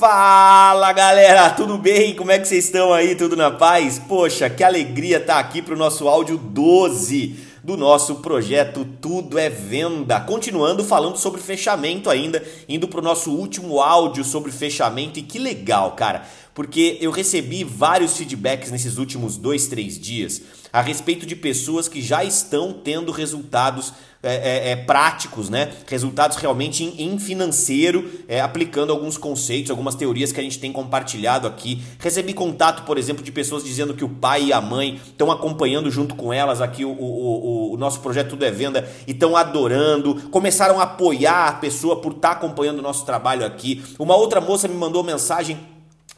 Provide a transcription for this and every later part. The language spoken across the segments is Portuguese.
Fala galera, tudo bem? Como é que vocês estão aí? Tudo na paz? Poxa, que alegria estar tá aqui para o nosso áudio 12 do nosso projeto Tudo é Venda. Continuando falando sobre fechamento ainda, indo para o nosso último áudio sobre fechamento e que legal, cara, porque eu recebi vários feedbacks nesses últimos dois, três dias a respeito de pessoas que já estão tendo resultados é, é, é, práticos, né? Resultados realmente em, em financeiro, é, aplicando alguns conceitos, algumas teorias que a gente tem compartilhado aqui. Recebi contato, por exemplo, de pessoas dizendo que o pai e a mãe estão acompanhando junto com elas aqui o, o, o, o nosso projeto Tudo é Venda e estão adorando, começaram a apoiar a pessoa por estar tá acompanhando o nosso trabalho aqui. Uma outra moça me mandou mensagem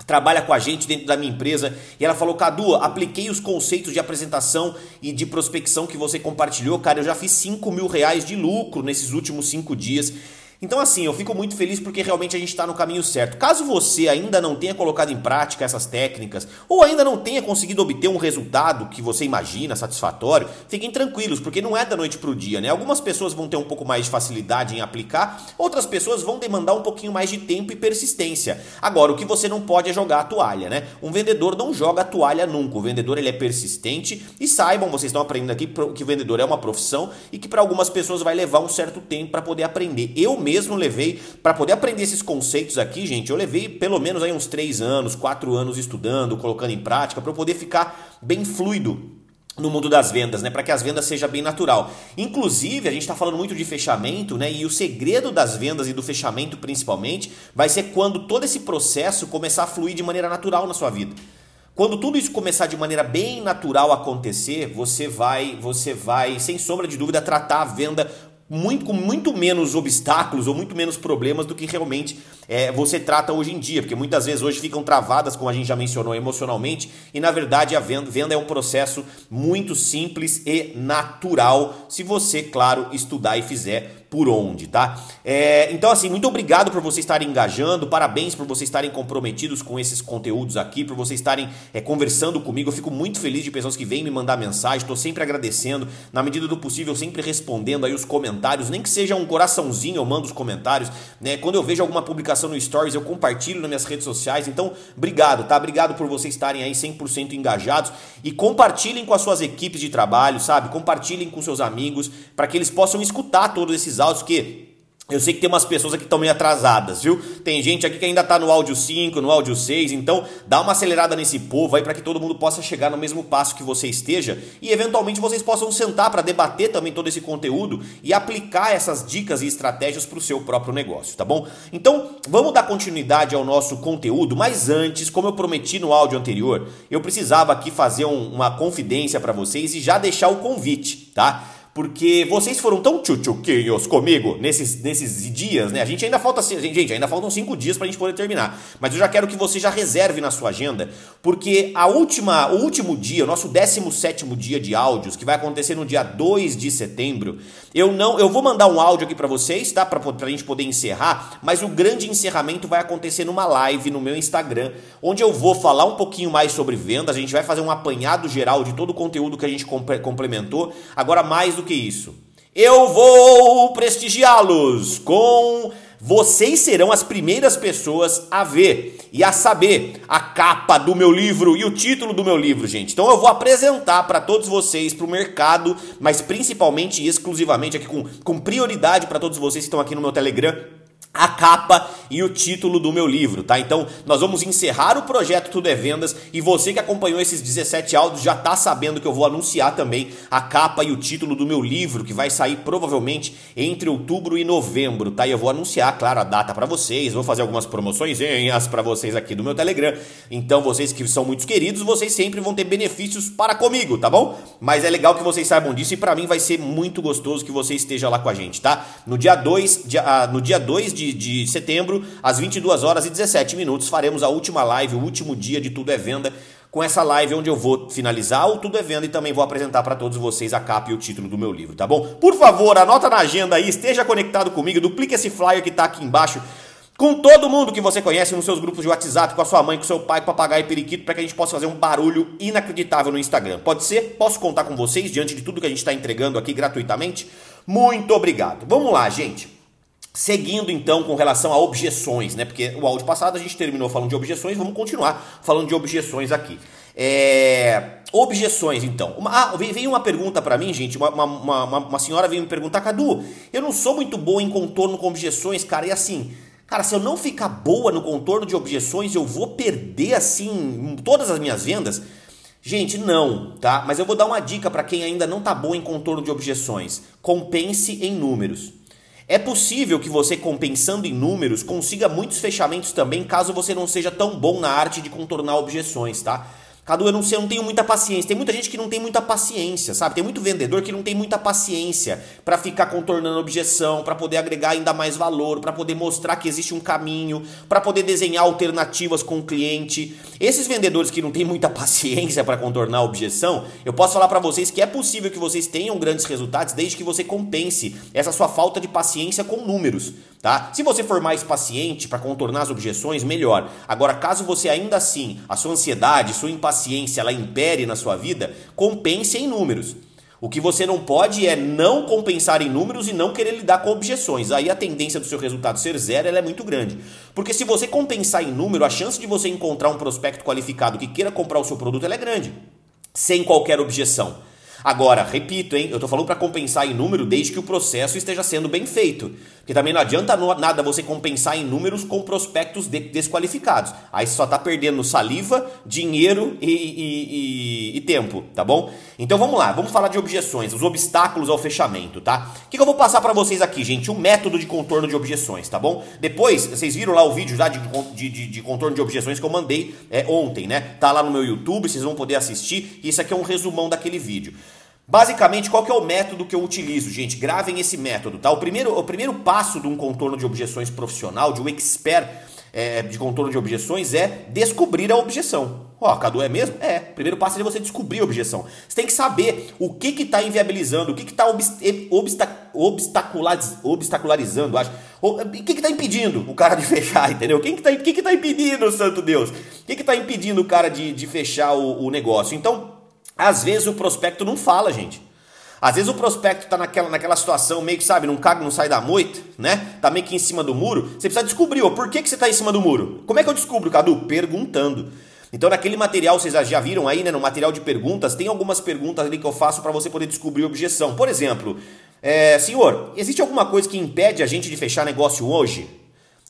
trabalha com a gente dentro da minha empresa e ela falou: Cadu, apliquei os conceitos de apresentação e de prospecção que você compartilhou, cara. Eu já fiz 5 mil reais de lucro nesses últimos 5 dias. Então, assim, eu fico muito feliz porque realmente a gente está no caminho certo. Caso você ainda não tenha colocado em prática essas técnicas ou ainda não tenha conseguido obter um resultado que você imagina satisfatório, fiquem tranquilos, porque não é da noite para o dia, né? Algumas pessoas vão ter um pouco mais de facilidade em aplicar, outras pessoas vão demandar um pouquinho mais de tempo e persistência. Agora, o que você não pode é jogar a toalha, né? Um vendedor não joga a toalha nunca. O vendedor ele é persistente e saibam, vocês estão aprendendo aqui que o vendedor é uma profissão e que para algumas pessoas vai levar um certo tempo para poder aprender. Eu mesmo mesmo levei, para poder aprender esses conceitos aqui, gente, eu levei pelo menos aí uns 3 anos, 4 anos estudando, colocando em prática, para poder ficar bem fluido no mundo das vendas, né, para que as vendas seja bem natural. Inclusive, a gente está falando muito de fechamento, né, e o segredo das vendas e do fechamento principalmente vai ser quando todo esse processo começar a fluir de maneira natural na sua vida. Quando tudo isso começar de maneira bem natural acontecer, você vai, você vai, sem sombra de dúvida, tratar a venda muito, com muito menos obstáculos ou muito menos problemas do que realmente é, você trata hoje em dia, porque muitas vezes hoje ficam travadas, como a gente já mencionou, emocionalmente, e na verdade a venda, venda é um processo muito simples e natural, se você, claro, estudar e fizer por onde, tá? É, então, assim, muito obrigado por vocês estarem engajando, parabéns por vocês estarem comprometidos com esses conteúdos aqui, por vocês estarem é, conversando comigo. Eu fico muito feliz de pessoas que vêm me mandar mensagem, estou sempre agradecendo, na medida do possível, sempre respondendo aí os comentários, nem que seja um coraçãozinho, eu mando os comentários, né? Quando eu vejo alguma publicação no Stories, eu compartilho nas minhas redes sociais. Então, obrigado, tá? Obrigado por vocês estarem aí 100% engajados e compartilhem com as suas equipes de trabalho, sabe? Compartilhem com seus amigos para que eles possam escutar todos esses áudios que eu sei que tem umas pessoas aqui que estão meio atrasadas, viu? Tem gente aqui que ainda está no áudio 5, no áudio 6, então dá uma acelerada nesse povo aí para que todo mundo possa chegar no mesmo passo que você esteja e eventualmente vocês possam sentar para debater também todo esse conteúdo e aplicar essas dicas e estratégias para o seu próprio negócio, tá bom? Então vamos dar continuidade ao nosso conteúdo, mas antes, como eu prometi no áudio anterior, eu precisava aqui fazer um, uma confidência para vocês e já deixar o convite, tá? Porque vocês foram tão tchutchuquinhos comigo nesses, nesses dias, né? A gente ainda falta, gente, ainda faltam cinco dias pra gente poder terminar. Mas eu já quero que você já reserve na sua agenda, porque a última, o último dia, o nosso 17 dia de áudios, que vai acontecer no dia 2 de setembro, eu não, eu vou mandar um áudio aqui para vocês, tá? Pra, pra gente poder encerrar, mas o grande encerramento vai acontecer numa live no meu Instagram, onde eu vou falar um pouquinho mais sobre vendas, a gente vai fazer um apanhado geral de todo o conteúdo que a gente complementou. Agora, mais do do que isso. Eu vou prestigiá-los com. Vocês serão as primeiras pessoas a ver e a saber a capa do meu livro e o título do meu livro, gente. Então eu vou apresentar para todos vocês, para o mercado, mas principalmente e exclusivamente aqui com, com prioridade para todos vocês que estão aqui no meu Telegram a capa e o título do meu livro, tá? Então, nós vamos encerrar o projeto Tudo é Vendas e você que acompanhou esses 17 áudios já tá sabendo que eu vou anunciar também a capa e o título do meu livro, que vai sair provavelmente entre outubro e novembro, tá? E eu vou anunciar, claro, a data para vocês, vou fazer algumas promoções para vocês aqui do meu Telegram. Então, vocês que são muito queridos, vocês sempre vão ter benefícios para comigo, tá bom? Mas é legal que vocês saibam disso e para mim vai ser muito gostoso que você esteja lá com a gente, tá? No dia 2, dia, ah, no dia 2 de de, de setembro, às 22 horas e 17 minutos, faremos a última live, o último dia de Tudo é Venda, com essa live onde eu vou finalizar o Tudo é Venda e também vou apresentar para todos vocês a capa e o título do meu livro, tá bom? Por favor, anota na agenda aí, esteja conectado comigo, duplique esse flyer que está aqui embaixo com todo mundo que você conhece nos seus grupos de WhatsApp, com a sua mãe, com seu pai, com papagaio e periquito, para que a gente possa fazer um barulho inacreditável no Instagram. Pode ser? Posso contar com vocês diante de tudo que a gente está entregando aqui gratuitamente? Muito obrigado. Vamos lá, gente. Seguindo então com relação a objeções, né? Porque o áudio passado a gente terminou falando de objeções, vamos continuar falando de objeções aqui. É... Objeções, então. Uma, ah, veio uma pergunta para mim, gente. Uma, uma, uma, uma, senhora veio me perguntar, Cadu, eu não sou muito boa em contorno com objeções, cara. E assim, cara, se eu não ficar boa no contorno de objeções, eu vou perder assim todas as minhas vendas. Gente, não, tá? Mas eu vou dar uma dica para quem ainda não tá bom em contorno de objeções. Compense em números. É possível que você, compensando em números, consiga muitos fechamentos também, caso você não seja tão bom na arte de contornar objeções, tá? Cadu, eu não sei, eu não tenho muita paciência. Tem muita gente que não tem muita paciência, sabe? Tem muito vendedor que não tem muita paciência para ficar contornando objeção, para poder agregar ainda mais valor, para poder mostrar que existe um caminho, para poder desenhar alternativas com o cliente. Esses vendedores que não têm muita paciência para contornar a objeção, eu posso falar para vocês que é possível que vocês tenham grandes resultados desde que você compense essa sua falta de paciência com números, tá? Se você for mais paciente para contornar as objeções, melhor. Agora, caso você ainda assim, a sua ansiedade, sua impaciência paciência ela impere na sua vida, compense em números. O que você não pode é não compensar em números e não querer lidar com objeções. Aí a tendência do seu resultado ser zero é muito grande. Porque se você compensar em número, a chance de você encontrar um prospecto qualificado que queira comprar o seu produto é grande, sem qualquer objeção. Agora, repito, hein? Eu tô falando para compensar em número desde que o processo esteja sendo bem feito. Porque também não adianta nada você compensar em números com prospectos de desqualificados. Aí você só tá perdendo saliva, dinheiro e, e, e, e, tempo, tá bom? Então vamos lá, vamos falar de objeções, os obstáculos ao fechamento, tá? O que, que eu vou passar para vocês aqui, gente? O método de contorno de objeções, tá bom? Depois, vocês viram lá o vídeo já de, de, de, de contorno de objeções que eu mandei é, ontem, né? Tá lá no meu YouTube, vocês vão poder assistir. Isso aqui é um resumão daquele vídeo. Basicamente, qual que é o método que eu utilizo, gente? Gravem esse método, tá? O primeiro, o primeiro passo de um contorno de objeções profissional, de um expert é, de contorno de objeções, é descobrir a objeção. Ó, oh, Cadu, é mesmo? É. O primeiro passo é você descobrir a objeção. Você tem que saber o que está inviabilizando, o que obsta obstaculariz obstacularizando, acho. O que está impedindo o cara de fechar, entendeu? Quem que está que que tá impedindo, santo Deus? O que está impedindo o cara de, de fechar o, o negócio? Então, às vezes o prospecto não fala, gente. Às vezes o prospecto tá naquela, naquela situação meio que, sabe, não caga, não sai da moita, né? Tá meio que em cima do muro. Você precisa descobrir, ó, por que, que você tá em cima do muro? Como é que eu descubro, Cadu? Perguntando. Então, naquele material, vocês já viram aí, né? No material de perguntas, tem algumas perguntas ali que eu faço para você poder descobrir objeção. Por exemplo, é, senhor, existe alguma coisa que impede a gente de fechar negócio hoje?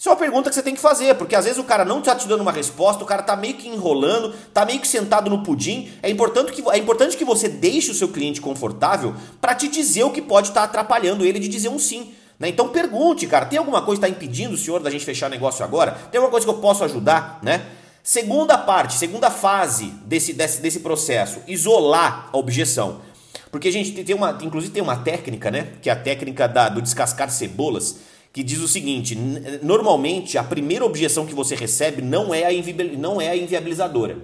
Isso é uma pergunta que você tem que fazer, porque às vezes o cara não está te dando uma resposta, o cara está meio que enrolando, está meio que sentado no pudim. É importante que, é importante que você deixe o seu cliente confortável para te dizer o que pode estar tá atrapalhando ele de dizer um sim. Né? Então pergunte, cara, tem alguma coisa que está impedindo o senhor da gente fechar negócio agora? Tem alguma coisa que eu posso ajudar? Né? Segunda parte, segunda fase desse, desse, desse processo, isolar a objeção. Porque, gente, tem uma, inclusive tem uma técnica, né? Que é a técnica da, do descascar cebolas que diz o seguinte: normalmente a primeira objeção que você recebe não é a, não é a inviabilizadora.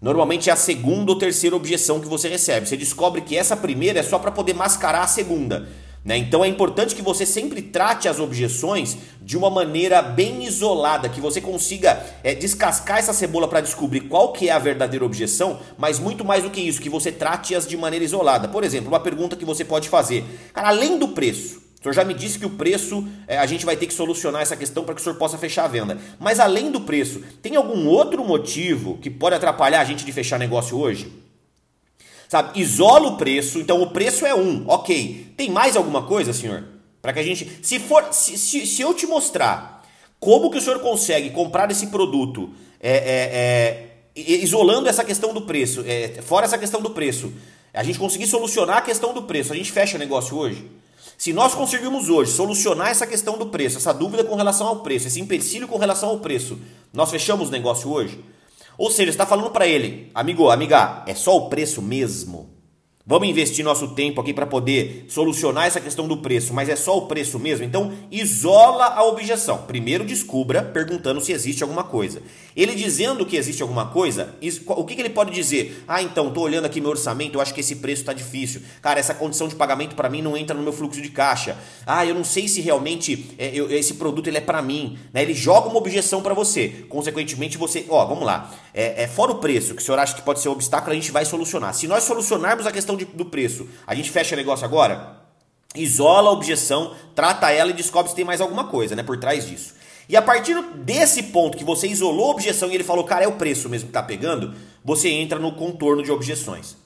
Normalmente é a segunda ou terceira objeção que você recebe. Você descobre que essa primeira é só para poder mascarar a segunda. Né? Então é importante que você sempre trate as objeções de uma maneira bem isolada, que você consiga é, descascar essa cebola para descobrir qual que é a verdadeira objeção, mas muito mais do que isso, que você trate-as de maneira isolada. Por exemplo, uma pergunta que você pode fazer: cara, além do preço, o senhor já me disse que o preço, é, a gente vai ter que solucionar essa questão para que o senhor possa fechar a venda. Mas além do preço, tem algum outro motivo que pode atrapalhar a gente de fechar negócio hoje? Sabe, isola o preço, então o preço é um, ok. Tem mais alguma coisa, senhor? Para que a gente. Se for. Se, se, se, eu te mostrar como que o senhor consegue comprar esse produto é, é, isolando essa questão do preço, fora essa questão do preço, a gente conseguir solucionar a questão do preço, a gente fecha negócio hoje? Se nós conseguirmos hoje solucionar essa questão do preço, essa dúvida com relação ao preço, esse empecilho com relação ao preço, nós fechamos o negócio hoje? Ou seja, está falando para ele, amigo, amiga, é só o preço mesmo? Vamos investir nosso tempo aqui para poder solucionar essa questão do preço, mas é só o preço mesmo? Então, isola a objeção. Primeiro descubra perguntando se existe alguma coisa. Ele dizendo que existe alguma coisa, o que, que ele pode dizer? Ah, então, estou olhando aqui meu orçamento, eu acho que esse preço está difícil. Cara, essa condição de pagamento para mim não entra no meu fluxo de caixa. Ah, eu não sei se realmente é, eu, esse produto ele é para mim. Né? Ele joga uma objeção para você. Consequentemente, você. Ó, vamos lá. É, é, fora o preço, que o senhor acha que pode ser um obstáculo, a gente vai solucionar. Se nós solucionarmos a questão de, do preço, a gente fecha negócio agora? isola a objeção, trata ela e descobre se tem mais alguma coisa né, por trás disso. E a partir desse ponto que você isolou a objeção e ele falou, cara, é o preço mesmo que tá pegando, você entra no contorno de objeções.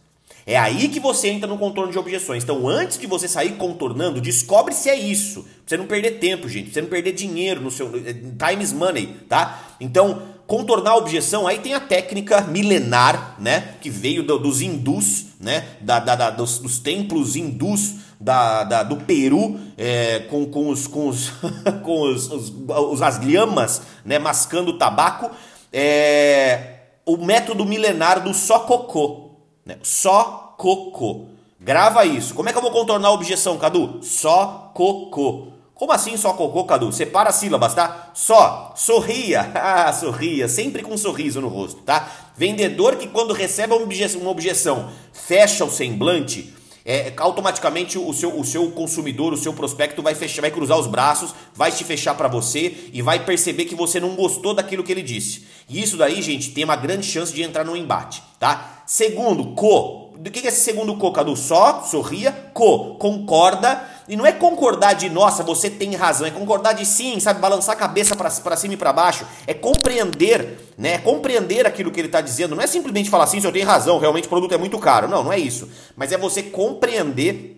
É aí que você entra no contorno de objeções. Então, antes de você sair contornando, descobre se é isso. Pra você não perder tempo, gente. Pra você não perder dinheiro no seu. Eh, time is money, tá? Então, contornar a objeção, aí tem a técnica milenar, né? Que veio do, dos hindus, né? Da, da, da dos, dos, templos hindus da, da, do Peru, é, com, com, os, com, os, com os, os, as lhamas, né? Mascando tabaco. É, o método milenar do só cocô. Né? Só cocô. Grava isso. Como é que eu vou contornar a objeção, Cadu? Só cocô. Como assim só cocô, Cadu? Separa as sílabas, tá? Só, sorria. Ah, sorria, sempre com um sorriso no rosto, tá? Vendedor que quando recebe uma objeção, uma objeção fecha o semblante, é, automaticamente o seu, o seu consumidor, o seu prospecto vai, fechar, vai cruzar os braços, vai te fechar para você e vai perceber que você não gostou daquilo que ele disse. E isso daí, gente, tem uma grande chance de entrar no embate, tá? Segundo, co. Do que é esse segundo co, Cadu? Só, sorria, co, concorda. E não é concordar de, nossa, você tem razão. É concordar de sim, sabe? Balançar a cabeça para cima e para baixo. É compreender, né? É compreender aquilo que ele está dizendo. Não é simplesmente falar assim, se eu tenho razão, realmente o produto é muito caro. Não, não é isso. Mas é você compreender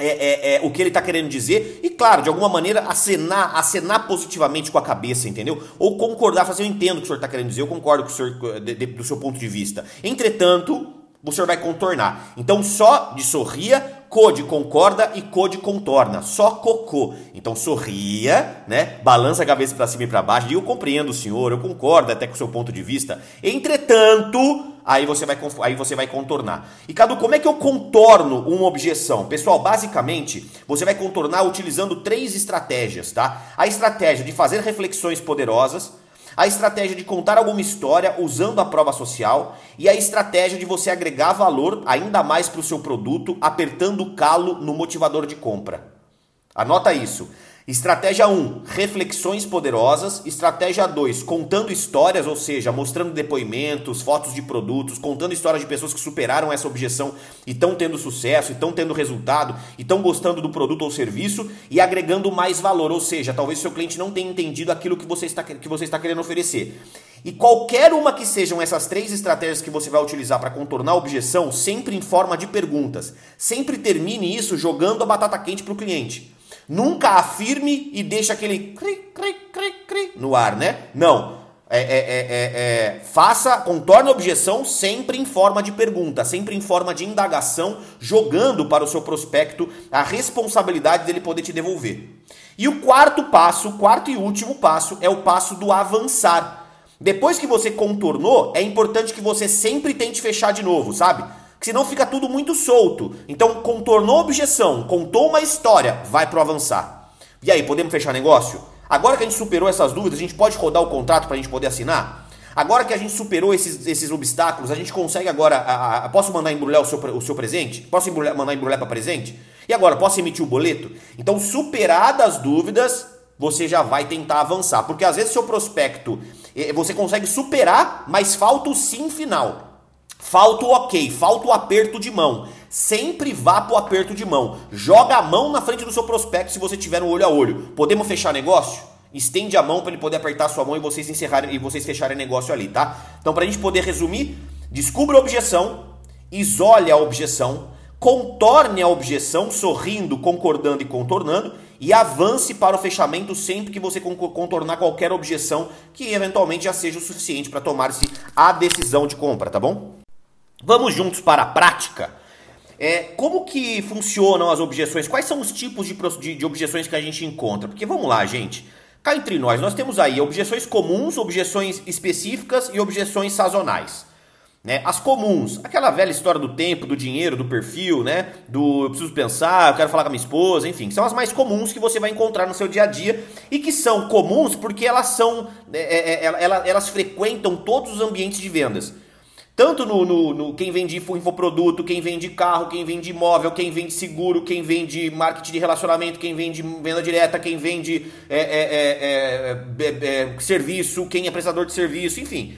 é, é, é, o que ele está querendo dizer e, claro, de alguma maneira acenar, acenar positivamente com a cabeça, entendeu? Ou concordar, fazer, eu entendo o que o senhor está querendo dizer, eu concordo com o senhor, de, de, do seu ponto de vista. Entretanto, o senhor vai contornar. Então, só de sorria, code concorda e code contorna. Só cocô. Então, sorria, né? Balança a cabeça para cima e para baixo. E eu compreendo o senhor, eu concordo até com o seu ponto de vista. Entretanto, aí você vai, aí você vai contornar. E Cadu, como é que eu contorno uma objeção? Pessoal, basicamente, você vai contornar utilizando três estratégias, tá? A estratégia de fazer reflexões poderosas a estratégia de contar alguma história usando a prova social e a estratégia de você agregar valor ainda mais para o seu produto, apertando o calo no motivador de compra. Anota isso. Estratégia 1, reflexões poderosas. Estratégia 2, contando histórias, ou seja, mostrando depoimentos, fotos de produtos, contando histórias de pessoas que superaram essa objeção e estão tendo sucesso, estão tendo resultado, estão gostando do produto ou serviço e agregando mais valor, ou seja, talvez seu cliente não tenha entendido aquilo que você está, que você está querendo oferecer. E qualquer uma que sejam essas três estratégias que você vai utilizar para contornar a objeção, sempre em forma de perguntas. Sempre termine isso jogando a batata quente para o cliente. Nunca afirme e deixe aquele cri, cri, cri, cri no ar, né? Não. É, é, é, é, faça, contorne a objeção sempre em forma de pergunta, sempre em forma de indagação, jogando para o seu prospecto a responsabilidade dele poder te devolver. E o quarto passo, o quarto e último passo, é o passo do avançar. Depois que você contornou, é importante que você sempre tente fechar de novo, sabe? Que senão fica tudo muito solto. Então, contornou a objeção, contou uma história, vai pro avançar. E aí, podemos fechar negócio? Agora que a gente superou essas dúvidas, a gente pode rodar o contrato para a gente poder assinar? Agora que a gente superou esses, esses obstáculos, a gente consegue agora. A, a, posso mandar embrulhar o seu, o seu presente? Posso embrulhar, mandar embrulhar para presente? E agora, posso emitir o boleto? Então, superadas as dúvidas, você já vai tentar avançar. Porque às vezes seu prospecto eh, você consegue superar, mas falta o sim final. Falta o ok, falta o aperto de mão. Sempre vá pro aperto de mão. Joga a mão na frente do seu prospecto se você tiver um olho a olho. Podemos fechar negócio? Estende a mão para ele poder apertar a sua mão e vocês encerrarem e vocês fecharem negócio ali, tá? Então, para a gente poder resumir, descubra a objeção, isole a objeção, contorne a objeção, sorrindo, concordando e contornando, e avance para o fechamento sempre que você contornar qualquer objeção que eventualmente já seja o suficiente para tomar-se a decisão de compra, tá bom? Vamos juntos para a prática. É, como que funcionam as objeções? Quais são os tipos de, de, de objeções que a gente encontra? Porque vamos lá, gente. Cá entre nós, nós temos aí objeções comuns, objeções específicas e objeções sazonais. Né? As comuns, aquela velha história do tempo, do dinheiro, do perfil, né? Do eu preciso pensar, eu quero falar com a minha esposa, enfim, são as mais comuns que você vai encontrar no seu dia a dia e que são comuns porque elas são, é, é, é elas, elas frequentam todos os ambientes de vendas. Tanto no, no, no, quem vende infoproduto, quem vende carro, quem vende imóvel, quem vende seguro, quem vende marketing de relacionamento, quem vende venda direta, quem vende é, é, é, serviço, quem é prestador de serviço, enfim.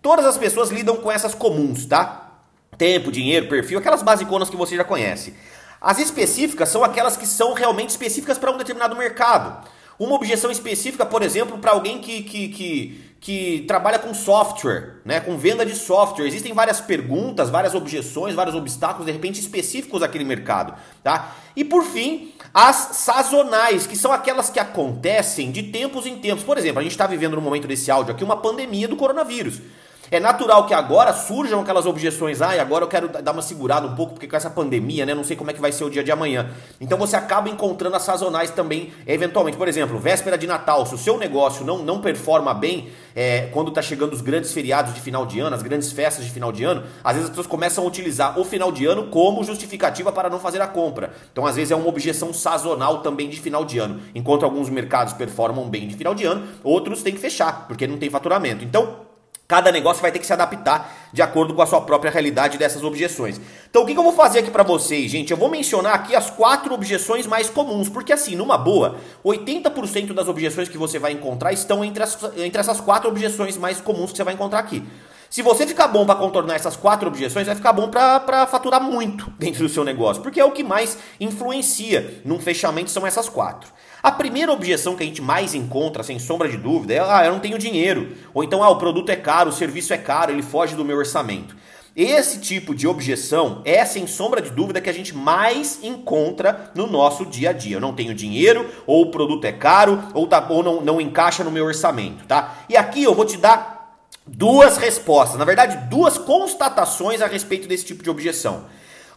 Todas as pessoas lidam com essas comuns, tá? Tempo, dinheiro, perfil, aquelas basiconas que você já conhece. As específicas são aquelas que são realmente específicas para um determinado mercado. Uma objeção específica, por exemplo, para alguém que, que, que, que, trabalha com software, né, com venda de software. Existem várias perguntas, várias objeções, vários obstáculos, de repente, específicos daquele mercado. Tá? E por fim, as sazonais, que são aquelas que acontecem de tempos em tempos. Por exemplo, a gente está vivendo no momento desse áudio aqui uma pandemia do coronavírus. É natural que agora surjam aquelas objeções, ah, agora eu quero dar uma segurada um pouco, porque com essa pandemia, né, não sei como é que vai ser o dia de amanhã. Então você acaba encontrando as sazonais também, eventualmente. Por exemplo, véspera de Natal, se o seu negócio não, não performa bem, é, quando está chegando os grandes feriados de final de ano, as grandes festas de final de ano, às vezes as pessoas começam a utilizar o final de ano como justificativa para não fazer a compra. Então, às vezes, é uma objeção sazonal também de final de ano. Enquanto alguns mercados performam bem de final de ano, outros têm que fechar, porque não tem faturamento. Então, Cada negócio vai ter que se adaptar de acordo com a sua própria realidade dessas objeções. Então, o que, eu vou fazer aqui para vocês, gente? Eu vou mencionar aqui as quatro objeções mais comuns, porque assim, numa boa, 80% das objeções que você vai encontrar estão entre, as, entre essas quatro objeções mais comuns que você vai encontrar aqui. Se você ficar bom para contornar essas quatro objeções, vai ficar bom para faturar muito dentro do seu negócio, porque é o que mais influencia num fechamento são essas quatro. A primeira objeção que a gente mais encontra, sem sombra de dúvida, é: ah, eu não tenho dinheiro. Ou então, ah, o produto é caro, o serviço é caro, ele foge do meu orçamento. Esse tipo de objeção é, sem sombra de dúvida, que a gente mais encontra no nosso dia a dia. Eu não tenho dinheiro, ou o produto é caro, ou, tá, ou não, não encaixa no meu orçamento, tá? E aqui eu vou te dar duas respostas, na verdade, duas constatações a respeito desse tipo de objeção.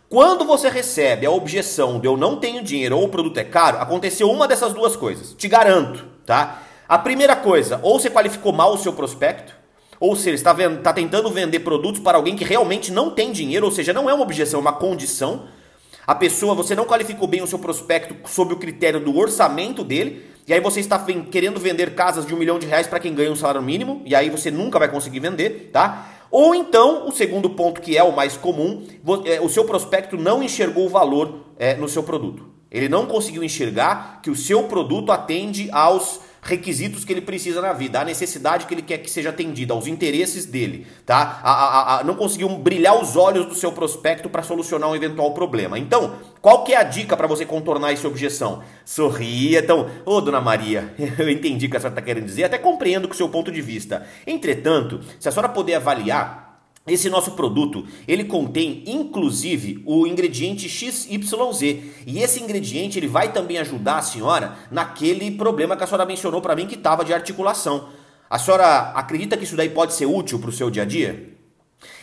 Quando você recebe a objeção de eu não tenho dinheiro ou o produto é caro, aconteceu uma dessas duas coisas. Te garanto, tá? A primeira coisa, ou você qualificou mal o seu prospecto, ou seja, está, está tentando vender produtos para alguém que realmente não tem dinheiro, ou seja, não é uma objeção, é uma condição. A pessoa, você não qualificou bem o seu prospecto sob o critério do orçamento dele, e aí você está querendo vender casas de um milhão de reais para quem ganha um salário mínimo, e aí você nunca vai conseguir vender, tá? Ou então, o segundo ponto, que é o mais comum, é, o seu prospecto não enxergou o valor é, no seu produto. Ele não conseguiu enxergar que o seu produto atende aos requisitos que ele precisa na vida, a necessidade que ele quer que seja atendida, aos interesses dele, tá? A, a, a, não conseguiu brilhar os olhos do seu prospecto para solucionar um eventual problema. Então, qual que é a dica para você contornar essa objeção? Sorria. Então, ô oh, dona Maria, eu entendi o que a senhora está querendo dizer, até compreendo com o seu ponto de vista. Entretanto, se a senhora puder avaliar esse nosso produto, ele contém inclusive o ingrediente XYZ. E esse ingrediente ele vai também ajudar a senhora naquele problema que a senhora mencionou para mim que estava de articulação. A senhora acredita que isso daí pode ser útil para o seu dia a dia?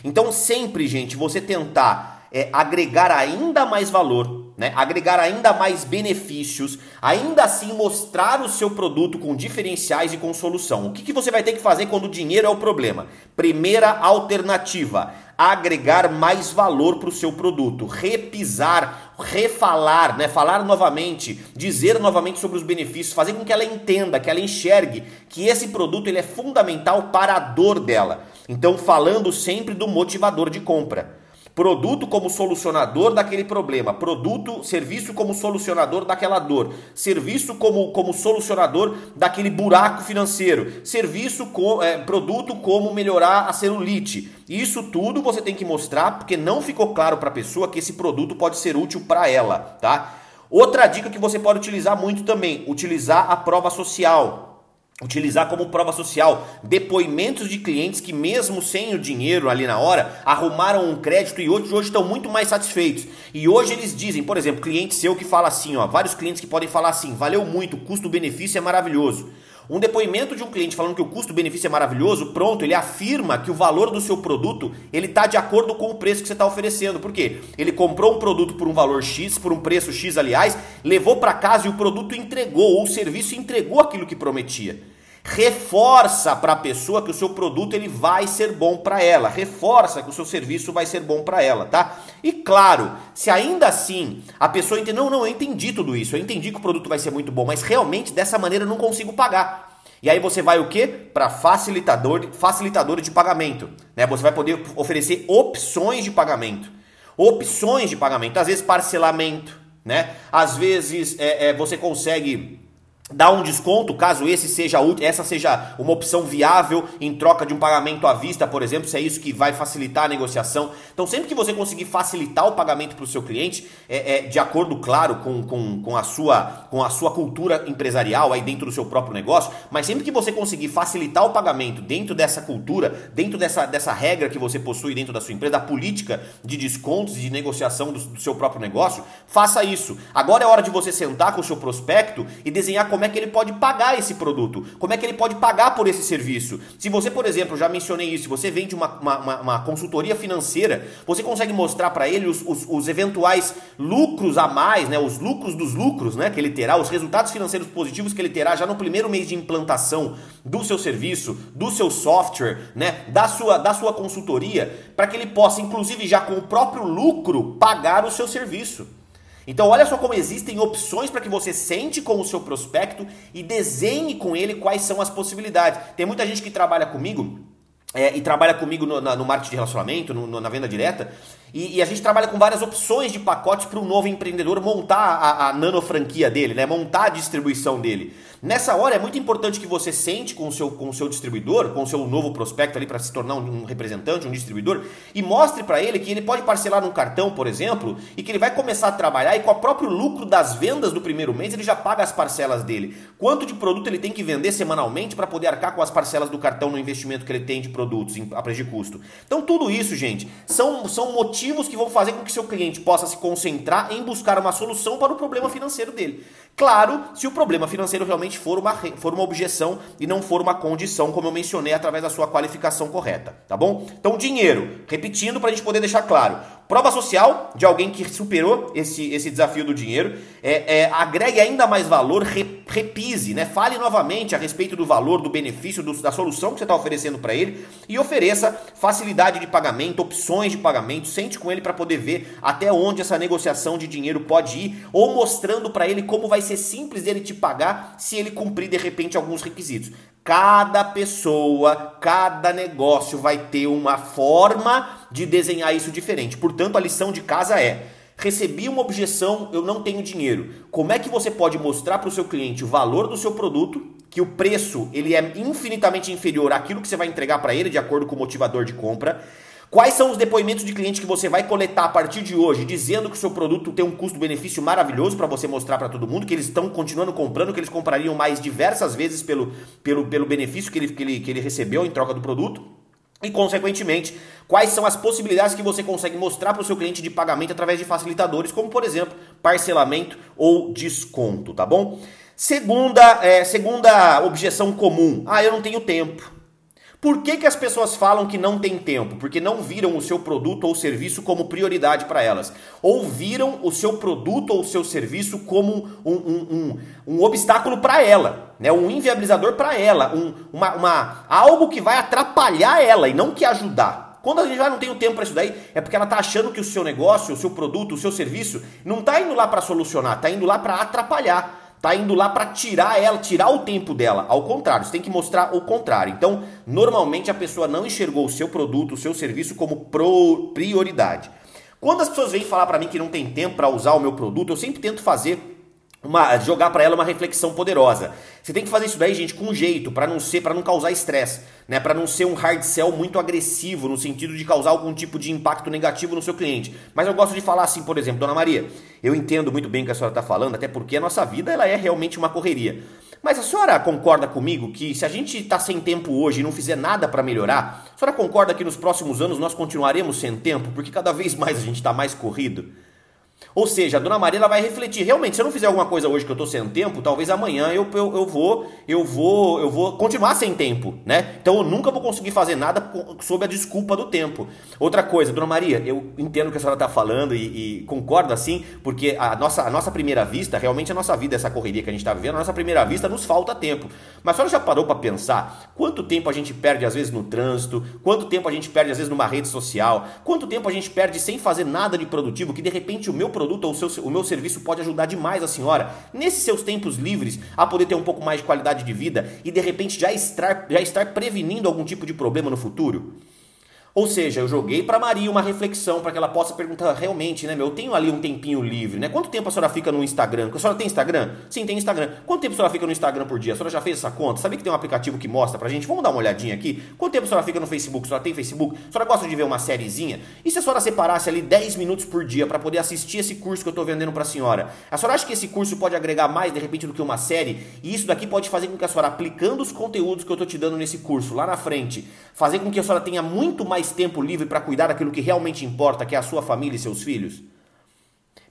Então sempre, gente, você tentar é, agregar ainda mais valor né, agregar ainda mais benefícios, ainda assim mostrar o seu produto com diferenciais e com solução. O que, que você vai ter que fazer quando o dinheiro é o problema? Primeira alternativa: agregar mais valor para o seu produto, repisar, refalar, né, falar novamente, dizer novamente sobre os benefícios, fazer com que ela entenda, que ela enxergue que esse produto ele é fundamental para a dor dela. Então, falando sempre do motivador de compra. Produto como solucionador daquele problema, produto, serviço como solucionador daquela dor, serviço como, como solucionador daquele buraco financeiro, serviço com, é, produto como melhorar a celulite. Isso tudo você tem que mostrar porque não ficou claro para a pessoa que esse produto pode ser útil para ela, tá? Outra dica que você pode utilizar muito também, utilizar a prova social utilizar como prova social depoimentos de clientes que mesmo sem o dinheiro ali na hora arrumaram um crédito e hoje, hoje estão muito mais satisfeitos. E hoje eles dizem por exemplo cliente seu que fala assim ó vários clientes que podem falar assim valeu muito custo-benefício é maravilhoso um depoimento de um cliente falando que o custo-benefício é maravilhoso, pronto, ele afirma que o valor do seu produto ele está de acordo com o preço que você está oferecendo. Por quê? Ele comprou um produto por um valor X, por um preço X, aliás, levou para casa e o produto entregou, ou o serviço entregou aquilo que prometia reforça para a pessoa que o seu produto ele vai ser bom para ela, reforça que o seu serviço vai ser bom para ela, tá? E claro, se ainda assim a pessoa entende, não, não, eu entendi tudo isso, eu entendi que o produto vai ser muito bom, mas realmente dessa maneira eu não consigo pagar. E aí você vai o quê? Para facilitador, facilitador de pagamento, né? Você vai poder oferecer opções de pagamento, opções de pagamento, às vezes parcelamento, né? Às vezes é, é, você consegue dar um desconto caso esse seja essa seja uma opção viável em troca de um pagamento à vista, por exemplo, se é isso que vai facilitar a negociação. Então, sempre que você conseguir facilitar o pagamento para o seu cliente, é, é, de acordo, claro, com, com, com, a sua, com a sua cultura empresarial aí dentro do seu próprio negócio, mas sempre que você conseguir facilitar o pagamento dentro dessa cultura, dentro dessa, dessa regra que você possui dentro da sua empresa, da política de descontos e de negociação do, do seu próprio negócio, faça isso. Agora é hora de você sentar com o seu prospecto e desenhar como é que ele pode pagar esse produto, como é que ele pode pagar por esse serviço. Se você, por exemplo, já mencionei isso, você vende uma, uma, uma consultoria financeira, você consegue mostrar para ele os, os, os, eventuais lucros a mais, né, os lucros dos lucros né, que ele terá, os resultados financeiros positivos que ele terá já no primeiro mês de implantação do seu serviço, do seu software, né, da sua, da sua consultoria, para que ele possa, inclusive já com o próprio lucro, pagar o seu serviço. Então, olha só como existem opções para que você sente com o seu prospecto e desenhe com ele quais são as possibilidades. Tem muita gente que trabalha comigo é, e trabalha comigo no, na, no marketing de relacionamento, no, no, na venda direta, e, e, a gente trabalha com várias opções de pacotes para o novo empreendedor montar a, a nano franquia dele, né? montar a distribuição dele. Nessa hora é muito importante que você sente com o seu, com o seu distribuidor, com o seu novo prospecto ali para se tornar um, um, representante, um distribuidor, e mostre para ele que ele pode parcelar num cartão, por exemplo, e que ele vai começar a trabalhar e com o próprio lucro das vendas do primeiro mês ele já paga as parcelas dele. Quanto de produto ele tem que vender semanalmente para poder arcar com as parcelas do cartão no investimento que ele tem de produtos a preço de custo. Então tudo isso, gente, são, são motivos que vão fazer com que seu cliente possa se concentrar em buscar uma solução para o problema financeiro dele. Claro, se o problema financeiro realmente for uma, for uma objeção e não for uma condição, como eu mencionei, através da sua qualificação correta, tá bom? Então, dinheiro, repetindo para a gente poder deixar claro. Prova social de alguém que superou esse, esse desafio do dinheiro, é, é agregue ainda mais valor, re, repise, né? fale novamente a respeito do valor, do benefício, do, da solução que você está oferecendo para ele e ofereça facilidade de pagamento, opções de pagamento, sente com ele para poder ver até onde essa negociação de dinheiro pode ir ou mostrando para ele como vai ser simples dele te pagar se ele cumprir de repente alguns requisitos. Cada pessoa, cada negócio vai ter uma forma de desenhar isso diferente. Portanto, a lição de casa é: recebi uma objeção, eu não tenho dinheiro. Como é que você pode mostrar para o seu cliente o valor do seu produto, que o preço ele é infinitamente inferior àquilo que você vai entregar para ele de acordo com o motivador de compra? Quais são os depoimentos de cliente que você vai coletar a partir de hoje, dizendo que o seu produto tem um custo-benefício maravilhoso para você mostrar para todo mundo, que eles estão continuando comprando, que eles comprariam mais diversas vezes pelo, pelo, pelo benefício que ele, que, ele, que ele recebeu em troca do produto? E, consequentemente, quais são as possibilidades que você consegue mostrar para o seu cliente de pagamento através de facilitadores, como, por exemplo, parcelamento ou desconto, tá bom? Segunda, é, segunda objeção comum: ah, eu não tenho tempo. Por que, que as pessoas falam que não tem tempo? Porque não viram o seu produto ou serviço como prioridade para elas. Ou viram o seu produto ou seu serviço como um, um, um, um obstáculo para ela, né? um inviabilizador para ela, um, uma, uma, algo que vai atrapalhar ela e não que ajudar. Quando a gente já não tem o tempo para isso daí, é porque ela está achando que o seu negócio, o seu produto, o seu serviço não está indo lá para solucionar, está indo lá para atrapalhar tá indo lá para tirar ela, tirar o tempo dela. Ao contrário, você tem que mostrar o contrário. Então, normalmente a pessoa não enxergou o seu produto, o seu serviço como prioridade. Quando as pessoas vêm falar para mim que não tem tempo para usar o meu produto, eu sempre tento fazer uma, jogar para ela uma reflexão poderosa. Você tem que fazer isso daí, gente, com jeito, para não ser, para não causar estresse, né? Para não ser um hard sell muito agressivo no sentido de causar algum tipo de impacto negativo no seu cliente. Mas eu gosto de falar assim, por exemplo, Dona Maria, eu entendo muito bem o que a senhora está falando, até porque a nossa vida ela é realmente uma correria. Mas a senhora concorda comigo que se a gente está sem tempo hoje e não fizer nada para melhorar, a senhora concorda que nos próximos anos nós continuaremos sem tempo porque cada vez mais a gente está mais corrido? Ou seja, a dona Maria ela vai refletir, realmente, se eu não fizer alguma coisa hoje que eu estou sem tempo, talvez amanhã eu, eu, eu vou eu vou eu vou continuar sem tempo, né? Então eu nunca vou conseguir fazer nada sob a desculpa do tempo. Outra coisa, dona Maria, eu entendo o que a senhora está falando e, e, concordo assim, porque a nossa, a nossa primeira vista, realmente a nossa vida, essa correria que a gente está vivendo, a nossa primeira vista nos falta tempo. Mas a senhora já parou para pensar quanto tempo a gente perde às vezes no trânsito, quanto tempo a gente perde às vezes numa rede social, quanto tempo a gente perde sem fazer nada de produtivo, que de repente o meu produto produto ou o, seu, o meu serviço pode ajudar demais a senhora, nesses seus tempos livres, a poder ter um pouco mais de qualidade de vida e de repente já estar, já estar prevenindo algum tipo de problema no futuro? Ou seja, eu joguei para Maria uma reflexão para que ela possa perguntar realmente, né, meu, eu tenho ali um tempinho livre, né? Quanto tempo a senhora fica no Instagram? A senhora tem Instagram? Sim, tem Instagram. Quanto tempo a senhora fica no Instagram por dia? A senhora já fez essa conta? Sabe que tem um aplicativo que mostra pra gente? Vamos dar uma olhadinha aqui. Quanto tempo a senhora fica no Facebook? A senhora tem Facebook? A senhora gosta de ver uma sériezinha? E se a senhora separasse ali 10 minutos por dia para poder assistir esse curso que eu tô vendendo pra senhora? A senhora acha que esse curso pode agregar mais de repente do que uma série? E isso daqui pode fazer com que a senhora aplicando os conteúdos que eu tô te dando nesse curso lá na frente, fazer com que a senhora tenha muito mais tempo livre para cuidar daquilo que realmente importa, que é a sua família e seus filhos?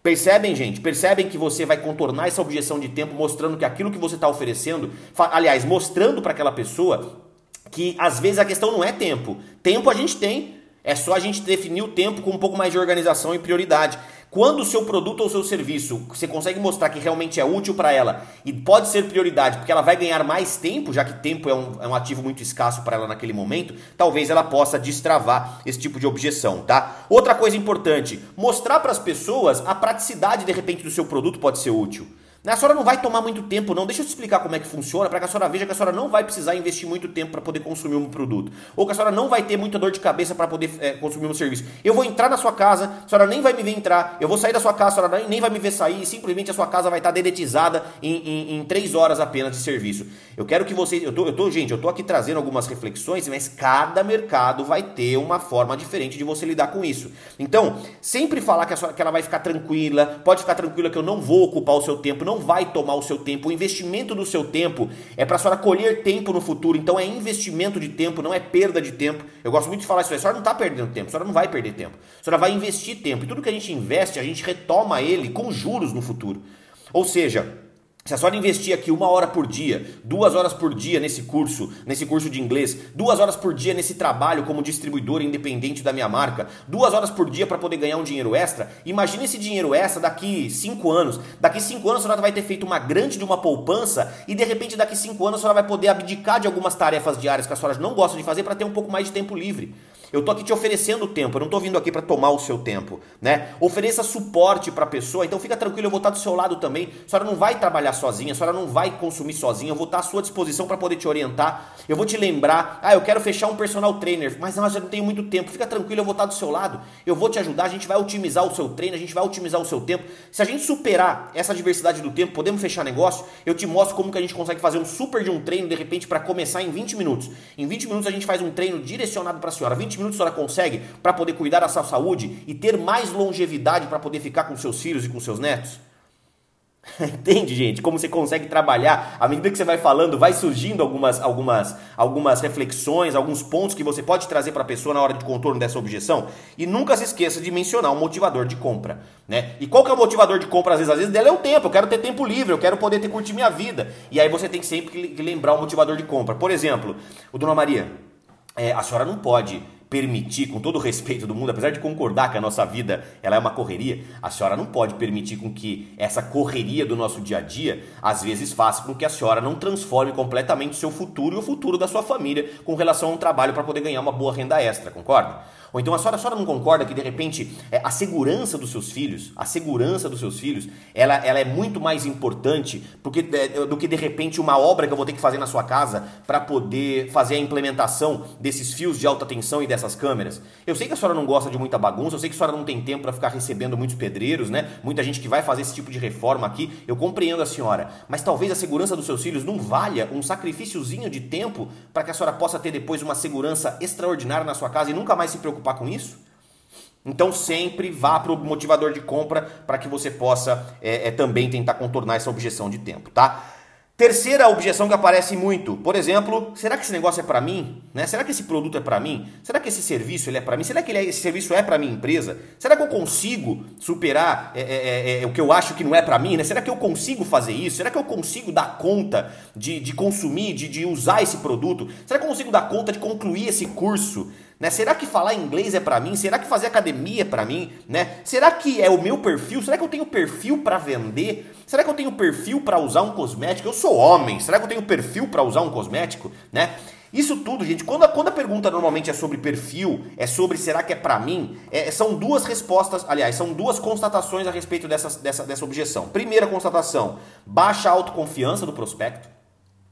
Percebem, gente? Percebem que você vai contornar essa objeção de tempo mostrando que aquilo que você está oferecendo, aliás, mostrando para aquela pessoa que às vezes a questão não é tempo. Tempo a gente tem, é só a gente definir o tempo com um pouco mais de organização e prioridade. Quando o seu produto ou seu serviço você consegue mostrar que realmente é útil para ela e pode ser prioridade porque ela vai ganhar mais tempo, já que tempo é um, é um ativo muito escasso para ela naquele momento, talvez ela possa destravar esse tipo de objeção, tá? Outra coisa importante, mostrar para as pessoas a praticidade de repente do seu produto pode ser útil. A senhora não vai tomar muito tempo, não. Deixa eu te explicar como é que funciona, para que a senhora veja que a senhora não vai precisar investir muito tempo para poder consumir um produto. Ou que a senhora não vai ter muita dor de cabeça para poder é, consumir um serviço. Eu vou entrar na sua casa, a senhora nem vai me ver entrar, eu vou sair da sua casa, a senhora nem vai me ver sair, simplesmente a sua casa vai estar dedetizada em, em, em três horas apenas de serviço. Eu quero que vocês. Eu tô, eu tô, gente, eu tô aqui trazendo algumas reflexões, mas cada mercado vai ter uma forma diferente de você lidar com isso. Então, sempre falar que, a senhora, que ela vai ficar tranquila, pode ficar tranquila que eu não vou ocupar o seu tempo, não não vai tomar o seu tempo. O investimento do seu tempo é para a senhora colher tempo no futuro. Então é investimento de tempo, não é perda de tempo. Eu gosto muito de falar isso. A senhora não está perdendo tempo, a senhora não vai perder tempo. A senhora vai investir tempo. E tudo que a gente investe, a gente retoma ele com juros no futuro. Ou seja, se a senhora investir aqui uma hora por dia, duas horas por dia nesse curso, nesse curso de inglês, duas horas por dia nesse trabalho como distribuidor independente da minha marca, duas horas por dia para poder ganhar um dinheiro extra, imagine esse dinheiro extra daqui cinco anos. Daqui cinco anos a senhora vai ter feito uma grande de uma poupança e de repente daqui cinco anos a senhora vai poder abdicar de algumas tarefas diárias que a senhora não gosta de fazer para ter um pouco mais de tempo livre. Eu tô aqui te oferecendo tempo, eu não tô vindo aqui para tomar o seu tempo, né? Ofereça suporte para a pessoa, então fica tranquilo, eu vou estar do seu lado também. A senhora não vai trabalhar sozinha, a senhora não vai consumir sozinha, eu vou estar à sua disposição para poder te orientar. Eu vou te lembrar, ah, eu quero fechar um personal trainer, mas não, eu não tenho muito tempo. Fica tranquilo, eu vou estar do seu lado. Eu vou te ajudar, a gente vai otimizar o seu treino, a gente vai otimizar o seu tempo. Se a gente superar essa diversidade do tempo, podemos fechar negócio. Eu te mostro como que a gente consegue fazer um super de um treino de repente para começar em 20 minutos. Em 20 minutos a gente faz um treino direcionado para a senhora. 20 minutos a senhora consegue para poder cuidar da sua saúde e ter mais longevidade para poder ficar com seus filhos e com seus netos? Entende, gente? Como você consegue trabalhar, à medida que você vai falando, vai surgindo algumas, algumas, algumas reflexões, alguns pontos que você pode trazer para a pessoa na hora de contorno dessa objeção. E nunca se esqueça de mencionar o motivador de compra, né? E qual que é o motivador de compra às vezes? Às vezes dela é o tempo, eu quero ter tempo livre, eu quero poder ter curtir minha vida. E aí você tem sempre que lembrar o motivador de compra. Por exemplo, o Dona Maria, é, a senhora não pode permitir, com todo o respeito do mundo, apesar de concordar que a nossa vida ela é uma correria, a senhora não pode permitir com que essa correria do nosso dia a dia, às vezes, faça com que a senhora não transforme completamente o seu futuro e o futuro da sua família com relação a um trabalho para poder ganhar uma boa renda extra, concorda? Ou então a senhora, a senhora não concorda que de repente é, a segurança dos seus filhos, a segurança dos seus filhos, ela, ela é muito mais importante porque, é, do que de repente uma obra que eu vou ter que fazer na sua casa para poder fazer a implementação desses fios de alta tensão e dessas câmeras? Eu sei que a senhora não gosta de muita bagunça, eu sei que a senhora não tem tempo para ficar recebendo muitos pedreiros, né? Muita gente que vai fazer esse tipo de reforma aqui. Eu compreendo a senhora, mas talvez a segurança dos seus filhos não valha um sacrifíciozinho de tempo para que a senhora possa ter depois uma segurança extraordinária na sua casa e nunca mais se preocupar preocupar com isso? Então sempre vá para o motivador de compra para que você possa é, é, também tentar contornar essa objeção de tempo, tá? Terceira objeção que aparece muito, por exemplo, será que esse negócio é para mim? Né? Será que esse produto é para mim? Será que esse serviço ele é para mim? Será que é, esse serviço é para minha empresa? Será que eu consigo superar é, é, é, é o que eu acho que não é para mim? Né? Será que eu consigo fazer isso? Será que eu consigo dar conta de, de consumir, de, de usar esse produto? Será que eu consigo dar conta de concluir esse curso? Né? Será que falar inglês é para mim? Será que fazer academia é para mim? Né? Será que é o meu perfil? Será que eu tenho perfil para vender? Será que eu tenho perfil para usar um cosmético? Eu sou homem. Será que eu tenho perfil para usar um cosmético? Né? Isso tudo, gente, quando a, quando a pergunta normalmente é sobre perfil, é sobre será que é para mim, é, são duas respostas, aliás, são duas constatações a respeito dessa, dessa, dessa objeção. Primeira constatação, baixa autoconfiança do prospecto.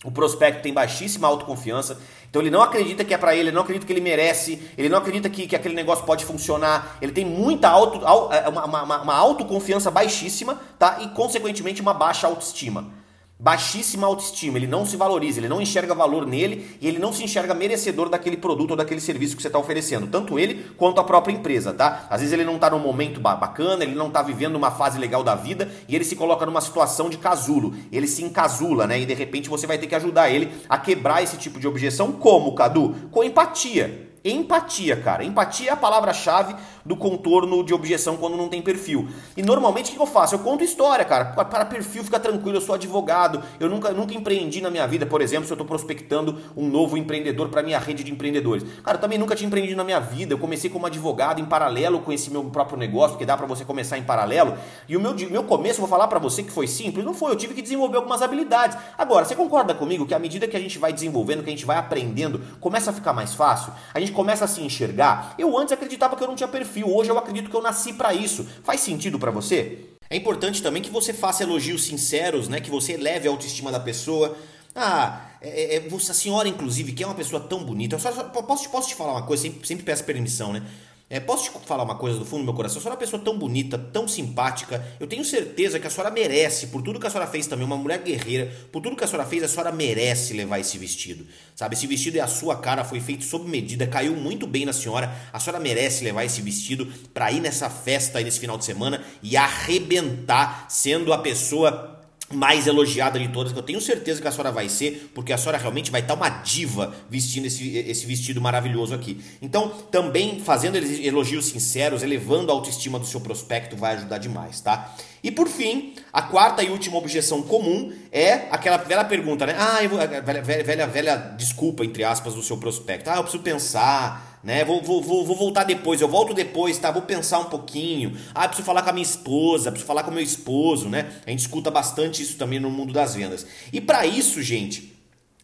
O prospecto tem baixíssima autoconfiança, então ele não acredita que é para ele, ele não acredita que ele merece, ele não acredita que, que aquele negócio pode funcionar, ele tem muita auto, é, uma, uma, uma autoconfiança baixíssima, tá? E consequentemente uma baixa autoestima baixíssima autoestima, ele não se valoriza, ele não enxerga valor nele e ele não se enxerga merecedor daquele produto ou daquele serviço que você está oferecendo, tanto ele quanto a própria empresa, tá? Às vezes ele não está num momento bacana, ele não está vivendo uma fase legal da vida e ele se coloca numa situação de casulo, ele se encasula, né? E de repente você vai ter que ajudar ele a quebrar esse tipo de objeção, como, Cadu? Com empatia. Empatia, cara. Empatia é a palavra-chave do contorno de objeção quando não tem perfil. E normalmente o que eu faço? Eu conto história, cara. Para perfil, fica tranquilo, eu sou advogado. Eu nunca, nunca empreendi na minha vida, por exemplo, se eu estou prospectando um novo empreendedor para minha rede de empreendedores. Cara, eu também nunca tinha empreendido na minha vida. Eu comecei como advogado em paralelo com esse meu próprio negócio, porque dá para você começar em paralelo. E o meu, meu começo, vou falar para você que foi simples, não foi. Eu tive que desenvolver algumas habilidades. Agora, você concorda comigo que à medida que a gente vai desenvolvendo, que a gente vai aprendendo, começa a ficar mais fácil? A gente começa a se enxergar. Eu antes acreditava que eu não tinha perfil, hoje eu acredito que eu nasci para isso. Faz sentido para você? É importante também que você faça elogios sinceros, né? Que você eleve a autoestima da pessoa. Ah, é, é, é a senhora, inclusive, que é uma pessoa tão bonita. Eu só, só, posso, posso te falar uma coisa, sempre, sempre peço permissão, né? É, posso te falar uma coisa do fundo do meu coração? A senhora é uma pessoa tão bonita, tão simpática. Eu tenho certeza que a senhora merece, por tudo que a senhora fez também, uma mulher guerreira, por tudo que a senhora fez, a senhora merece levar esse vestido. Sabe, esse vestido é a sua cara, foi feito sob medida, caiu muito bem na senhora. A senhora merece levar esse vestido para ir nessa festa aí nesse final de semana e arrebentar sendo a pessoa mais elogiada de todas, que eu tenho certeza que a senhora vai ser, porque a senhora realmente vai estar uma diva vestindo esse, esse vestido maravilhoso aqui. Então, também fazendo elogios sinceros, elevando a autoestima do seu prospecto, vai ajudar demais, tá? E por fim, a quarta e última objeção comum é aquela velha pergunta, né? Ah, eu vou, velha, velha, velha desculpa, entre aspas, do seu prospecto. Ah, eu preciso pensar, né? Vou, vou, vou, vou, voltar depois, eu volto depois, tá? Vou pensar um pouquinho. Ah, preciso falar com a minha esposa, preciso falar com o meu esposo, né? A gente escuta bastante isso também no mundo das vendas. E para isso, gente,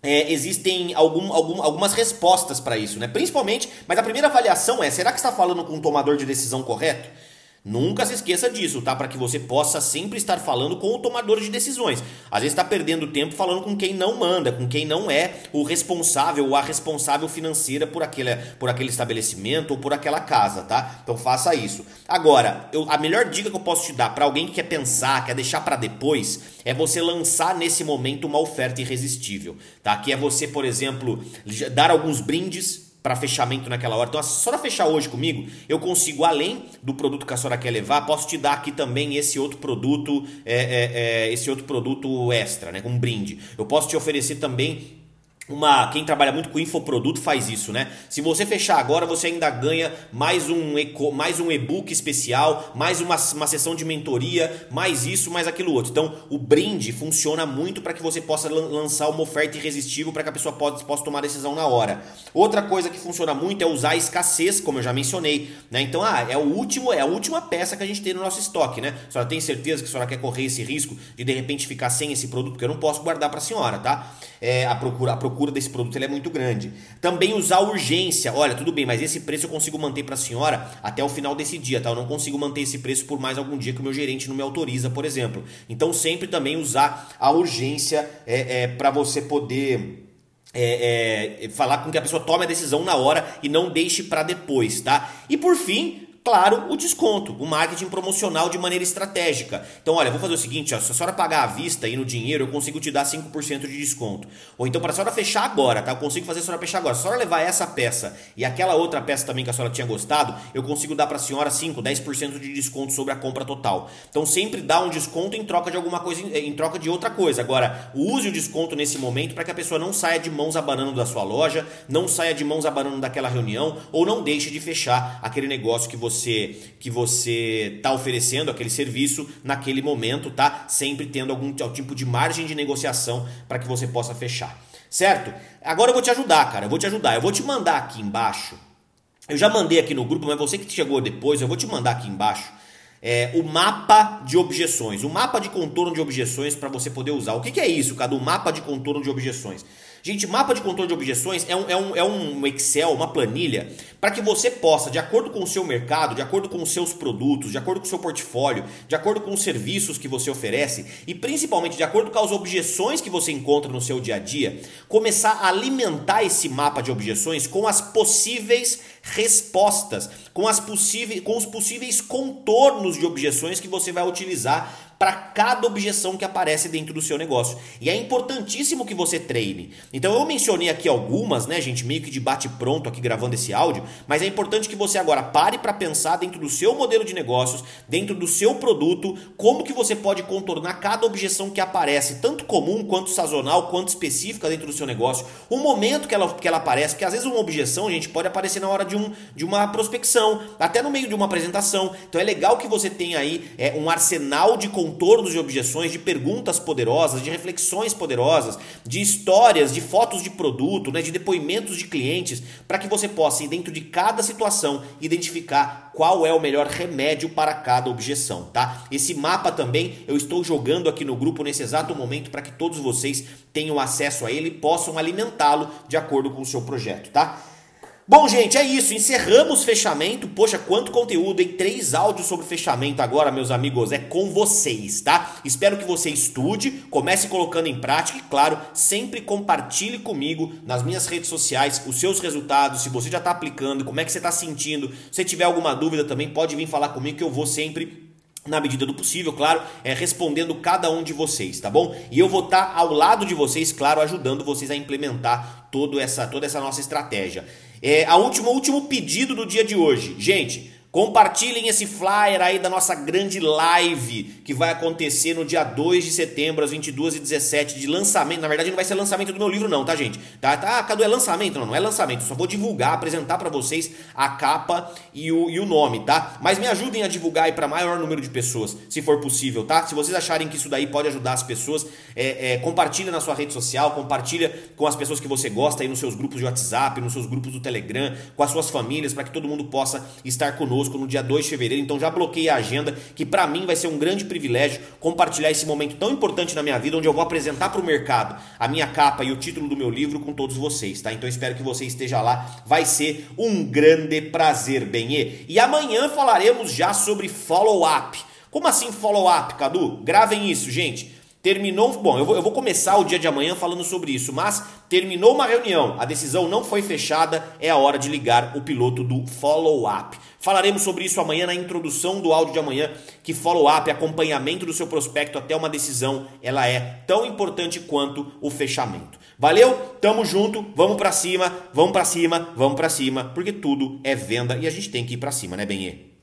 é, existem algum, algum, algumas respostas para isso, né? Principalmente, mas a primeira avaliação é: será que está falando com um tomador de decisão correto? Nunca se esqueça disso, tá? Para que você possa sempre estar falando com o tomador de decisões. Às vezes está perdendo tempo falando com quem não manda, com quem não é o responsável ou a responsável financeira por aquele, por aquele estabelecimento ou por aquela casa, tá? Então faça isso. Agora, eu, a melhor dica que eu posso te dar para alguém que quer pensar, quer deixar para depois, é você lançar nesse momento uma oferta irresistível, tá? Que é você, por exemplo, dar alguns brindes para fechamento naquela hora. Então, se a senhora fechar hoje comigo, eu consigo, além do produto que a senhora quer levar, posso te dar aqui também esse outro produto, é, é, é, esse outro produto extra, né? Um brinde. Eu posso te oferecer também uma quem trabalha muito com infoproduto faz isso, né? Se você fechar agora, você ainda ganha mais um eco, mais um e-book especial, mais uma, uma sessão de mentoria, mais isso, mais aquilo outro. Então, o brinde funciona muito para que você possa lançar uma oferta irresistível para que a pessoa possa, possa tomar decisão na hora. Outra coisa que funciona muito é usar a escassez, como eu já mencionei, né? Então, ah, é o último, é a última peça que a gente tem no nosso estoque, né? A senhora tem certeza que a senhora quer correr esse risco de de repente ficar sem esse produto, porque eu não posso guardar para a senhora, tá? É, a procura a procura procura desse produto é muito grande. Também usar urgência. Olha, tudo bem, mas esse preço eu consigo manter para a senhora até o final desse dia, tá? Eu não consigo manter esse preço por mais algum dia que o meu gerente não me autoriza, por exemplo. Então sempre também usar a urgência é, é para você poder é, é, falar com que a pessoa tome a decisão na hora e não deixe para depois, tá? E por fim, claro, o desconto, o marketing promocional de maneira estratégica. Então, olha, vou fazer o seguinte, ó, se a senhora pagar à vista e no dinheiro, eu consigo te dar 5% de desconto. Ou então, para a senhora fechar agora, tá? Eu consigo fazer a senhora fechar agora. Se a senhora levar essa peça e aquela outra peça também que a senhora tinha gostado, eu consigo dar para a senhora 5, 10% de desconto sobre a compra total. Então, sempre dá um desconto em troca de alguma coisa, em troca de outra coisa. Agora, use o desconto nesse momento para que a pessoa não saia de mãos abanando da sua loja, não saia de mãos abanando daquela reunião ou não deixe de fechar aquele negócio que você você que você está oferecendo aquele serviço naquele momento, tá? Sempre tendo algum tipo de margem de negociação para que você possa fechar. Certo? Agora eu vou te ajudar, cara. Eu vou te ajudar. Eu vou te mandar aqui embaixo. Eu já mandei aqui no grupo, mas você que chegou depois, eu vou te mandar aqui embaixo. É, o mapa de objeções, o mapa de contorno de objeções para você poder usar. O que, que é isso, cara? O mapa de contorno de objeções. Gente, mapa de controle de objeções é um, é um, é um Excel, uma planilha, para que você possa, de acordo com o seu mercado, de acordo com os seus produtos, de acordo com o seu portfólio, de acordo com os serviços que você oferece e principalmente de acordo com as objeções que você encontra no seu dia a dia, começar a alimentar esse mapa de objeções com as possíveis respostas, com, as possíveis, com os possíveis contornos de objeções que você vai utilizar para cada objeção que aparece dentro do seu negócio. E é importantíssimo que você treine. Então eu mencionei aqui algumas, né, gente, meio que de bate pronto aqui gravando esse áudio, mas é importante que você agora pare para pensar dentro do seu modelo de negócios, dentro do seu produto, como que você pode contornar cada objeção que aparece, tanto comum quanto sazonal, quanto específica dentro do seu negócio, o momento que ela, que ela aparece, porque às vezes uma objeção, gente, pode aparecer na hora de, um, de uma prospecção, até no meio de uma apresentação. Então é legal que você tenha aí é, um arsenal de contornos de objeções, de perguntas poderosas, de reflexões poderosas, de histórias, de fotos de produto, né, de depoimentos de clientes, para que você possa, dentro de cada situação, identificar qual é o melhor remédio para cada objeção, tá? Esse mapa também eu estou jogando aqui no grupo nesse exato momento para que todos vocês tenham acesso a ele e possam alimentá-lo de acordo com o seu projeto, tá? Bom, gente, é isso. Encerramos fechamento. Poxa, quanto conteúdo em três áudios sobre fechamento agora, meus amigos. É com vocês, tá? Espero que você estude, comece colocando em prática e, claro, sempre compartilhe comigo nas minhas redes sociais os seus resultados, se você já está aplicando, como é que você está sentindo. Se tiver alguma dúvida também, pode vir falar comigo que eu vou sempre na medida do possível, claro, é respondendo cada um de vocês, tá bom? E eu vou estar tá ao lado de vocês, claro, ajudando vocês a implementar toda essa, toda essa nossa estratégia. É, a última, o último pedido do dia de hoje. Gente, Compartilhem esse flyer aí da nossa grande live que vai acontecer no dia 2 de setembro, às 22h17, de lançamento. Na verdade, não vai ser lançamento do meu livro, não, tá, gente? Tá, tá, Cadu, é lançamento? Não, não é lançamento. Só vou divulgar, apresentar para vocês a capa e o, e o nome, tá? Mas me ajudem a divulgar aí para maior número de pessoas, se for possível, tá? Se vocês acharem que isso daí pode ajudar as pessoas, é, é, compartilha na sua rede social, compartilha com as pessoas que você gosta aí nos seus grupos de WhatsApp, nos seus grupos do Telegram, com as suas famílias, para que todo mundo possa estar conosco conosco no dia 2 de fevereiro, então já bloqueei a agenda, que para mim vai ser um grande privilégio compartilhar esse momento tão importante na minha vida, onde eu vou apresentar para o mercado a minha capa e o título do meu livro com todos vocês, tá? Então espero que você esteja lá, vai ser um grande prazer, Benê. E amanhã falaremos já sobre follow-up. Como assim follow-up, Cadu? Gravem isso, gente. Terminou. Bom, eu vou, eu vou começar o dia de amanhã falando sobre isso, mas terminou uma reunião, a decisão não foi fechada, é a hora de ligar o piloto do follow-up. Falaremos sobre isso amanhã na introdução do áudio de amanhã, que follow-up, acompanhamento do seu prospecto até uma decisão, ela é tão importante quanto o fechamento. Valeu? Tamo junto, vamos para cima, vamos para cima, vamos para cima, porque tudo é venda e a gente tem que ir para cima, né, Benê?